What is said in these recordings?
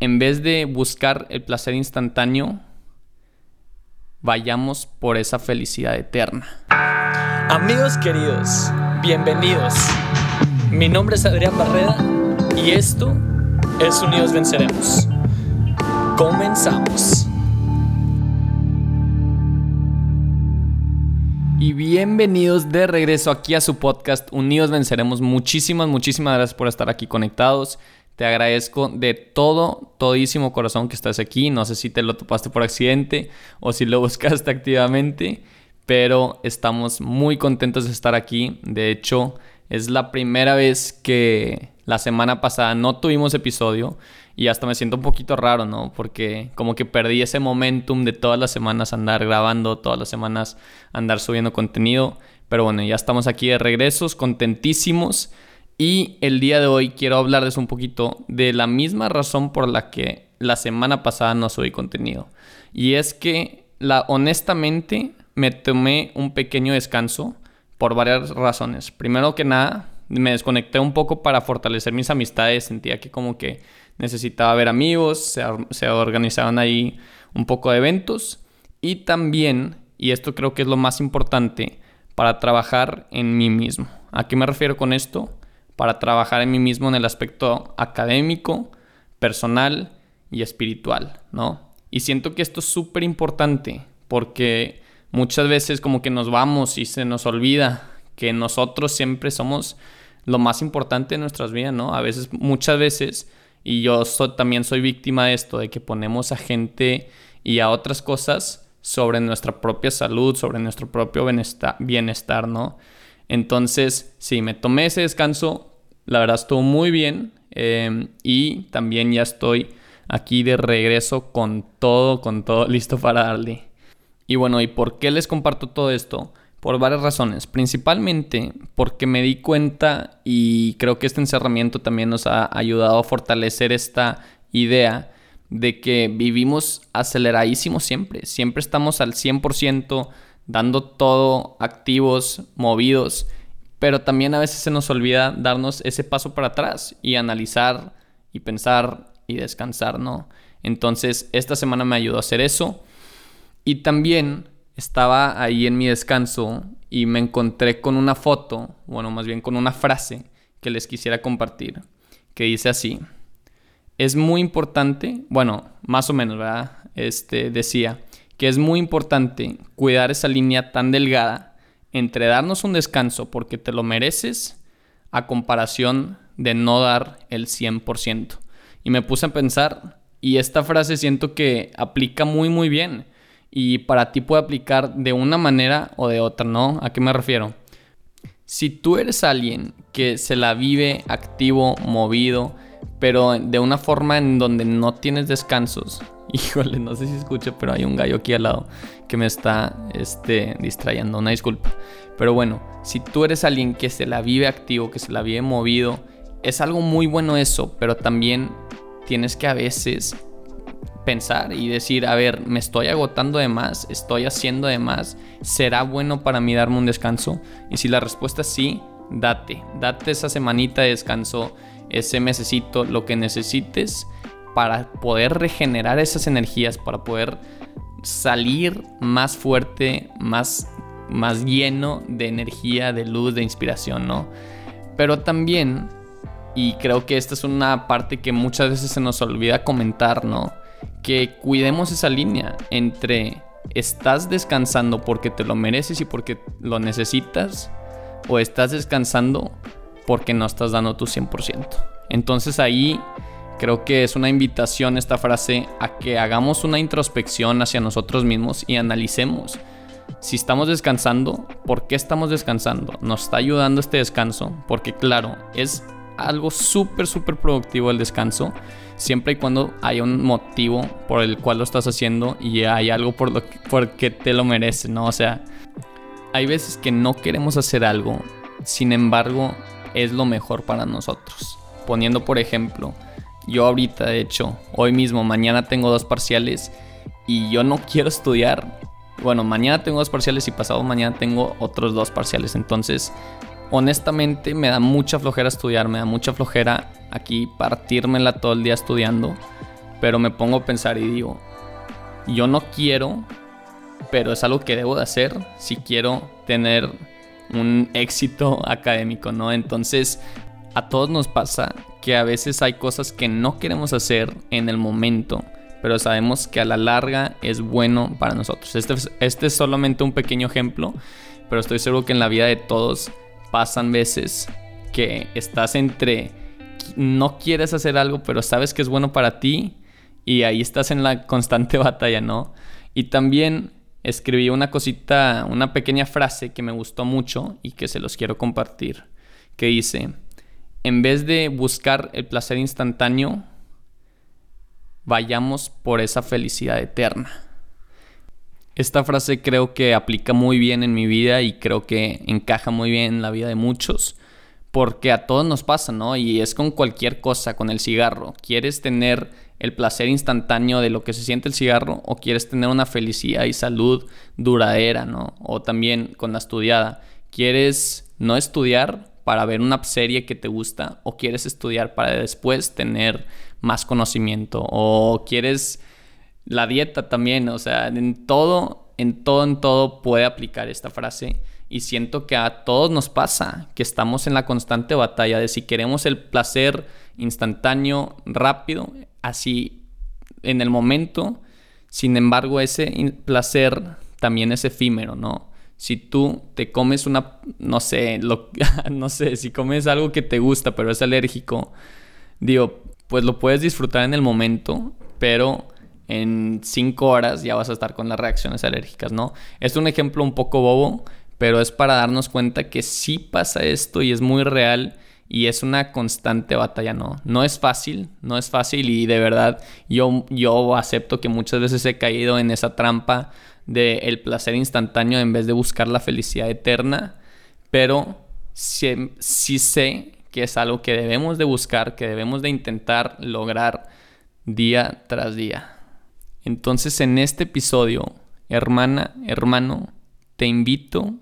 en vez de buscar el placer instantáneo, vayamos por esa felicidad eterna. Amigos queridos, bienvenidos. Mi nombre es Adrián Barreda y esto es Unidos Venceremos. Comenzamos. Y bienvenidos de regreso aquí a su podcast Unidos Venceremos. Muchísimas, muchísimas gracias por estar aquí conectados. Te agradezco de todo, todísimo corazón que estás aquí. No sé si te lo topaste por accidente o si lo buscaste activamente, pero estamos muy contentos de estar aquí. De hecho, es la primera vez que la semana pasada no tuvimos episodio y hasta me siento un poquito raro, ¿no? Porque como que perdí ese momentum de todas las semanas andar grabando, todas las semanas andar subiendo contenido. Pero bueno, ya estamos aquí de regresos, contentísimos. Y el día de hoy quiero hablarles un poquito de la misma razón por la que la semana pasada no subí contenido. Y es que la, honestamente me tomé un pequeño descanso por varias razones. Primero que nada, me desconecté un poco para fortalecer mis amistades. Sentía que como que necesitaba ver amigos, se, se organizaban ahí un poco de eventos. Y también, y esto creo que es lo más importante, para trabajar en mí mismo. ¿A qué me refiero con esto? Para trabajar en mí mismo en el aspecto académico, personal y espiritual, ¿no? Y siento que esto es súper importante porque muchas veces como que nos vamos y se nos olvida que nosotros siempre somos lo más importante en nuestras vidas, ¿no? A veces, muchas veces, y yo también soy víctima de esto, de que ponemos a gente y a otras cosas sobre nuestra propia salud, sobre nuestro propio bienestar ¿no? Entonces, sí, me tomé ese descanso, la verdad estuvo muy bien em, y también ya estoy aquí de regreso con todo, con todo listo para darle. Y bueno, ¿y por qué les comparto todo esto? Por varias razones. Principalmente porque me di cuenta y creo que este encerramiento también nos ha ayudado a fortalecer esta idea de que vivimos aceleradísimos siempre. Siempre estamos al 100% dando todo activos, movidos, pero también a veces se nos olvida darnos ese paso para atrás y analizar y pensar y descansar, ¿no? Entonces, esta semana me ayudó a hacer eso. Y también estaba ahí en mi descanso y me encontré con una foto, bueno, más bien con una frase que les quisiera compartir, que dice así. Es muy importante, bueno, más o menos, ¿verdad? Este decía, que es muy importante cuidar esa línea tan delgada entre darnos un descanso porque te lo mereces a comparación de no dar el 100%. Y me puse a pensar, y esta frase siento que aplica muy muy bien. Y para ti puede aplicar de una manera o de otra, ¿no? ¿A qué me refiero? Si tú eres alguien que se la vive activo, movido, pero de una forma en donde no tienes descansos, Híjole, no sé si escucha, pero hay un gallo aquí al lado que me está este, distrayendo. Una disculpa. Pero bueno, si tú eres alguien que se la vive activo, que se la vive movido, es algo muy bueno eso, pero también tienes que a veces pensar y decir, a ver, me estoy agotando de más, estoy haciendo de más, ¿será bueno para mí darme un descanso? Y si la respuesta es sí, date, date esa semanita de descanso, ese mesecito, lo que necesites para poder regenerar esas energías, para poder salir más fuerte, más, más lleno de energía, de luz, de inspiración, ¿no? Pero también, y creo que esta es una parte que muchas veces se nos olvida comentar, ¿no? Que cuidemos esa línea entre estás descansando porque te lo mereces y porque lo necesitas, o estás descansando porque no estás dando tu 100%. Entonces ahí Creo que es una invitación esta frase a que hagamos una introspección hacia nosotros mismos y analicemos si estamos descansando, ¿por qué estamos descansando? ¿Nos está ayudando este descanso? Porque claro, es algo súper, súper productivo el descanso, siempre y cuando haya un motivo por el cual lo estás haciendo y hay algo por lo que, por que te lo mereces, ¿no? O sea, hay veces que no queremos hacer algo, sin embargo, es lo mejor para nosotros. Poniendo por ejemplo, yo ahorita, de hecho, hoy mismo, mañana tengo dos parciales y yo no quiero estudiar. Bueno, mañana tengo dos parciales y pasado mañana tengo otros dos parciales. Entonces, honestamente me da mucha flojera estudiar, me da mucha flojera aquí partírmela todo el día estudiando. pero me pongo a pensar y digo, yo no quiero, pero es algo que debo de hacer si quiero tener un éxito académico, ¿no? Entonces, a todos nos pasa que a veces hay cosas que no queremos hacer en el momento, pero sabemos que a la larga es bueno para nosotros. Este, este es solamente un pequeño ejemplo, pero estoy seguro que en la vida de todos pasan veces que estás entre no quieres hacer algo, pero sabes que es bueno para ti y ahí estás en la constante batalla, ¿no? Y también escribí una cosita, una pequeña frase que me gustó mucho y que se los quiero compartir, que dice, en vez de buscar el placer instantáneo, vayamos por esa felicidad eterna. Esta frase creo que aplica muy bien en mi vida y creo que encaja muy bien en la vida de muchos, porque a todos nos pasa, ¿no? Y es con cualquier cosa, con el cigarro. ¿Quieres tener el placer instantáneo de lo que se siente el cigarro o quieres tener una felicidad y salud duradera, ¿no? O también con la estudiada. ¿Quieres no estudiar para ver una serie que te gusta o quieres estudiar para después tener más conocimiento o quieres la dieta también, o sea, en todo, en todo, en todo puede aplicar esta frase y siento que a todos nos pasa, que estamos en la constante batalla de si queremos el placer instantáneo, rápido, así en el momento. Sin embargo, ese placer también es efímero, ¿no? Si tú te comes una, no sé, no sé, si comes algo que te gusta pero es alérgico, digo, pues lo puedes disfrutar en el momento, pero en cinco horas ya vas a estar con las reacciones alérgicas, ¿no? Es un ejemplo un poco bobo, pero es para darnos cuenta que sí pasa esto y es muy real y es una constante batalla, no, no es fácil, no es fácil y de verdad yo, yo acepto que muchas veces he caído en esa trampa de el placer instantáneo en vez de buscar la felicidad eterna, pero sí, sí sé que es algo que debemos de buscar, que debemos de intentar lograr día tras día. Entonces en este episodio, hermana, hermano, te invito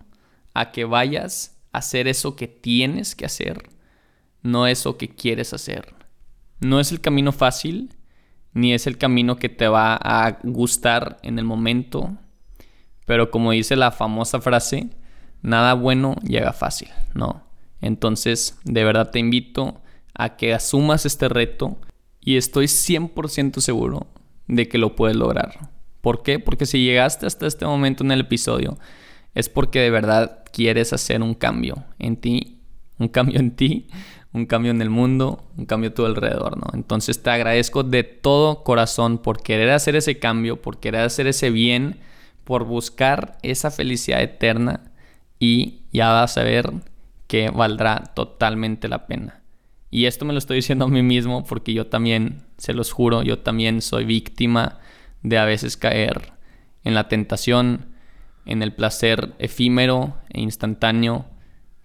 a que vayas a hacer eso que tienes que hacer, no eso que quieres hacer. No es el camino fácil, ni es el camino que te va a gustar en el momento, pero como dice la famosa frase, nada bueno llega fácil, ¿no? Entonces, de verdad te invito a que asumas este reto y estoy 100% seguro de que lo puedes lograr. ¿Por qué? Porque si llegaste hasta este momento en el episodio es porque de verdad quieres hacer un cambio en ti, un cambio en ti, un cambio en el mundo, un cambio a tu alrededor, ¿no? Entonces te agradezco de todo corazón por querer hacer ese cambio, por querer hacer ese bien, por buscar esa felicidad eterna y ya vas a ver que valdrá totalmente la pena. Y esto me lo estoy diciendo a mí mismo porque yo también, se los juro, yo también soy víctima de a veces caer en la tentación, en el placer efímero e instantáneo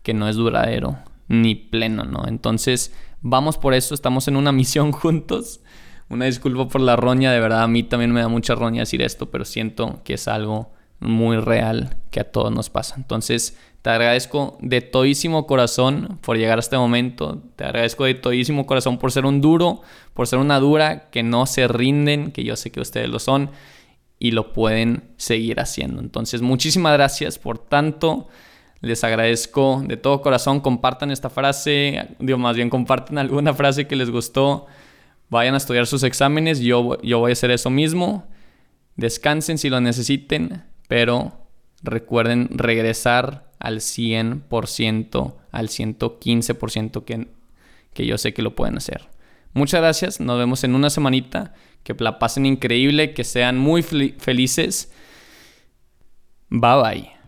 que no es duradero ni pleno, ¿no? Entonces, vamos por eso, estamos en una misión juntos. Una disculpa por la roña, de verdad a mí también me da mucha roña decir esto, pero siento que es algo muy real que a todos nos pasa. Entonces, te agradezco de todísimo corazón por llegar a este momento. Te agradezco de todísimo corazón por ser un duro, por ser una dura, que no se rinden, que yo sé que ustedes lo son y lo pueden seguir haciendo. Entonces, muchísimas gracias por tanto. Les agradezco de todo corazón. Compartan esta frase, digo, más bien compartan alguna frase que les gustó. Vayan a estudiar sus exámenes. Yo, yo voy a hacer eso mismo. Descansen si lo necesiten, pero recuerden regresar al 100%, al 115% que, que yo sé que lo pueden hacer. Muchas gracias, nos vemos en una semanita, que la pasen increíble, que sean muy felices. Bye bye.